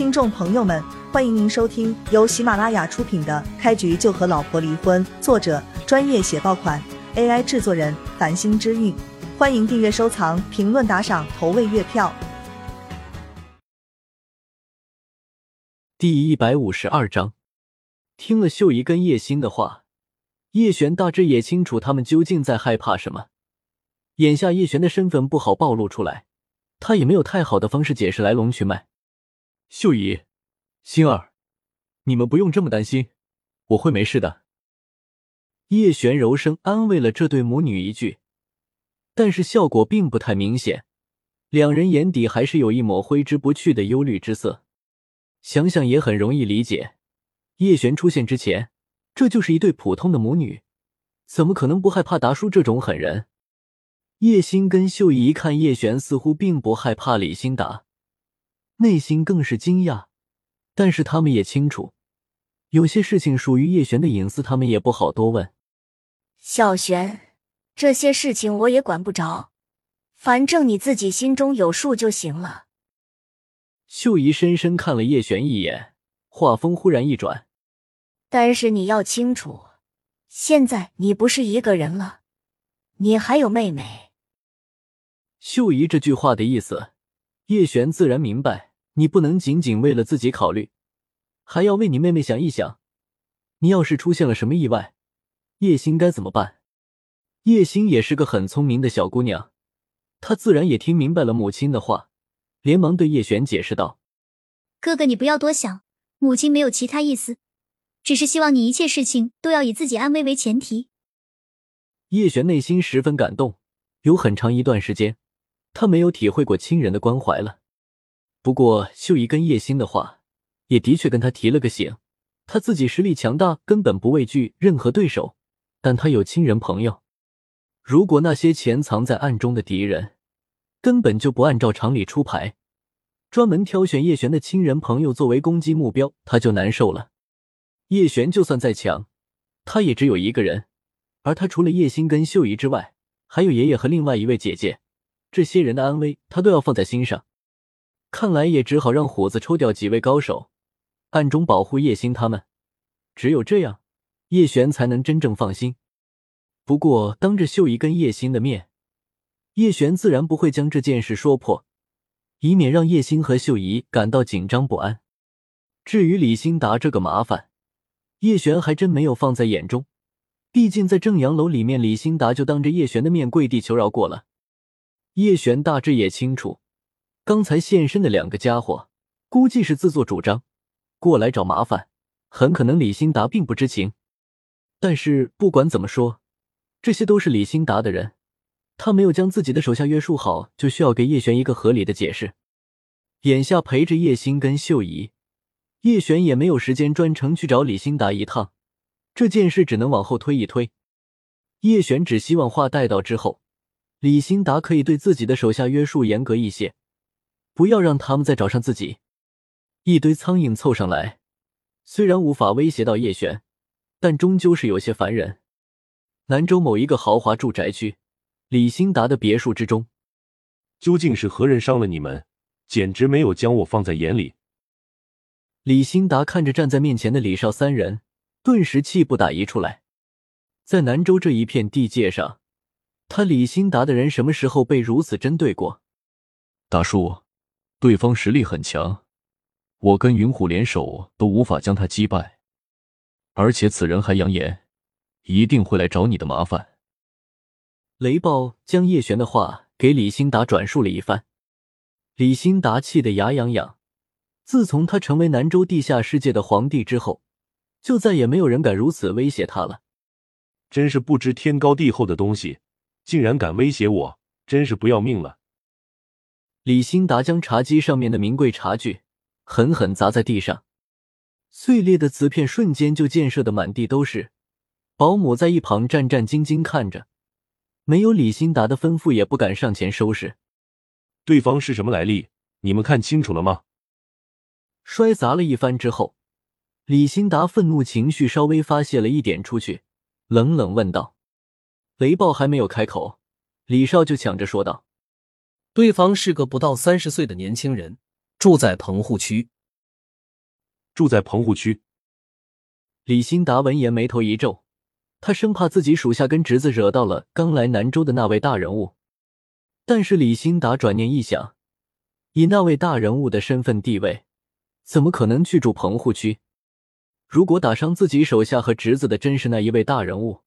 听众朋友们，欢迎您收听由喜马拉雅出品的《开局就和老婆离婚》，作者专业写爆款，AI 制作人繁星之韵。欢迎订阅、收藏、评论、打赏、投喂月票。第一百五十二章，听了秀姨跟叶星的话，叶璇大致也清楚他们究竟在害怕什么。眼下叶璇的身份不好暴露出来，他也没有太好的方式解释来龙去脉。秀姨、星儿，你们不用这么担心，我会没事的。叶璇柔声安慰了这对母女一句，但是效果并不太明显，两人眼底还是有一抹挥之不去的忧虑之色。想想也很容易理解，叶璇出现之前，这就是一对普通的母女，怎么可能不害怕达叔这种狠人？叶星跟秀姨一看叶璇似乎并不害怕李新达。内心更是惊讶，但是他们也清楚，有些事情属于叶璇的隐私，他们也不好多问。小璇，这些事情我也管不着，反正你自己心中有数就行了。秀姨深深看了叶璇一眼，话锋忽然一转：“但是你要清楚，现在你不是一个人了，你还有妹妹。”秀姨这句话的意思，叶璇自然明白。你不能仅仅为了自己考虑，还要为你妹妹想一想。你要是出现了什么意外，叶星该怎么办？叶星也是个很聪明的小姑娘，她自然也听明白了母亲的话，连忙对叶璇解释道：“哥哥，你不要多想，母亲没有其他意思，只是希望你一切事情都要以自己安危为前提。”叶璇内心十分感动，有很长一段时间，她没有体会过亲人的关怀了。不过，秀姨跟叶星的话，也的确跟他提了个醒。他自己实力强大，根本不畏惧任何对手，但他有亲人朋友。如果那些潜藏在暗中的敌人，根本就不按照常理出牌，专门挑选叶璇的亲人朋友作为攻击目标，他就难受了。叶璇就算再强，他也只有一个人，而他除了叶星跟秀姨之外，还有爷爷和另外一位姐姐，这些人的安危，他都要放在心上。看来也只好让虎子抽调几位高手，暗中保护叶星他们。只有这样，叶璇才能真正放心。不过，当着秀姨跟叶星的面，叶璇自然不会将这件事说破，以免让叶星和秀姨感到紧张不安。至于李新达这个麻烦，叶璇还真没有放在眼中。毕竟在正阳楼里面，李新达就当着叶璇的面跪地求饶过了。叶璇大致也清楚。刚才现身的两个家伙，估计是自作主张过来找麻烦，很可能李新达并不知情。但是不管怎么说，这些都是李新达的人，他没有将自己的手下约束好，就需要给叶璇一个合理的解释。眼下陪着叶星跟秀姨，叶璇也没有时间专程去找李新达一趟，这件事只能往后推一推。叶璇只希望话带到之后，李新达可以对自己的手下约束严格一些。不要让他们再找上自己。一堆苍蝇凑上来，虽然无法威胁到叶璇，但终究是有些烦人。兰州某一个豪华住宅区，李兴达的别墅之中，究竟是何人伤了你们？简直没有将我放在眼里。李兴达看着站在面前的李少三人，顿时气不打一处来。在南州这一片地界上，他李兴达的人什么时候被如此针对过？大叔。对方实力很强，我跟云虎联手都无法将他击败，而且此人还扬言一定会来找你的麻烦。雷暴将叶璇的话给李兴达转述了一番，李兴达气得牙痒痒。自从他成为南州地下世界的皇帝之后，就再也没有人敢如此威胁他了。真是不知天高地厚的东西，竟然敢威胁我，真是不要命了！李新达将茶几上面的名贵茶具狠狠砸在地上，碎裂的瓷片瞬间就溅射的满地都是。保姆在一旁战战兢兢看着，没有李新达的吩咐也不敢上前收拾。对方是什么来历？你们看清楚了吗？摔砸了一番之后，李新达愤怒情绪稍微发泄了一点出去，冷冷问道：“雷暴还没有开口，李少就抢着说道。”对方是个不到三十岁的年轻人，住在棚户区，住在棚户区。李新达闻言眉头一皱，他生怕自己属下跟侄子惹到了刚来南州的那位大人物。但是李新达转念一想，以那位大人物的身份地位，怎么可能去住棚户区？如果打伤自己手下和侄子的真是那一位大人物，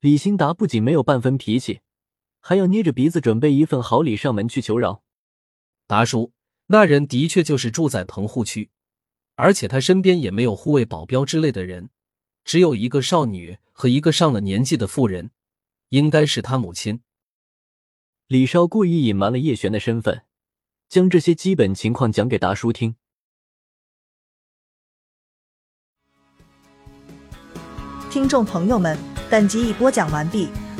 李新达不仅没有半分脾气，还要捏着鼻子准备一份好礼上门去求饶。达叔，那人的确就是住在棚户区，而且他身边也没有护卫、保镖之类的人，只有一个少女和一个上了年纪的妇人，应该是他母亲。李少故意隐瞒了叶璇的身份，将这些基本情况讲给达叔听。听众朋友们，本集已播讲完毕，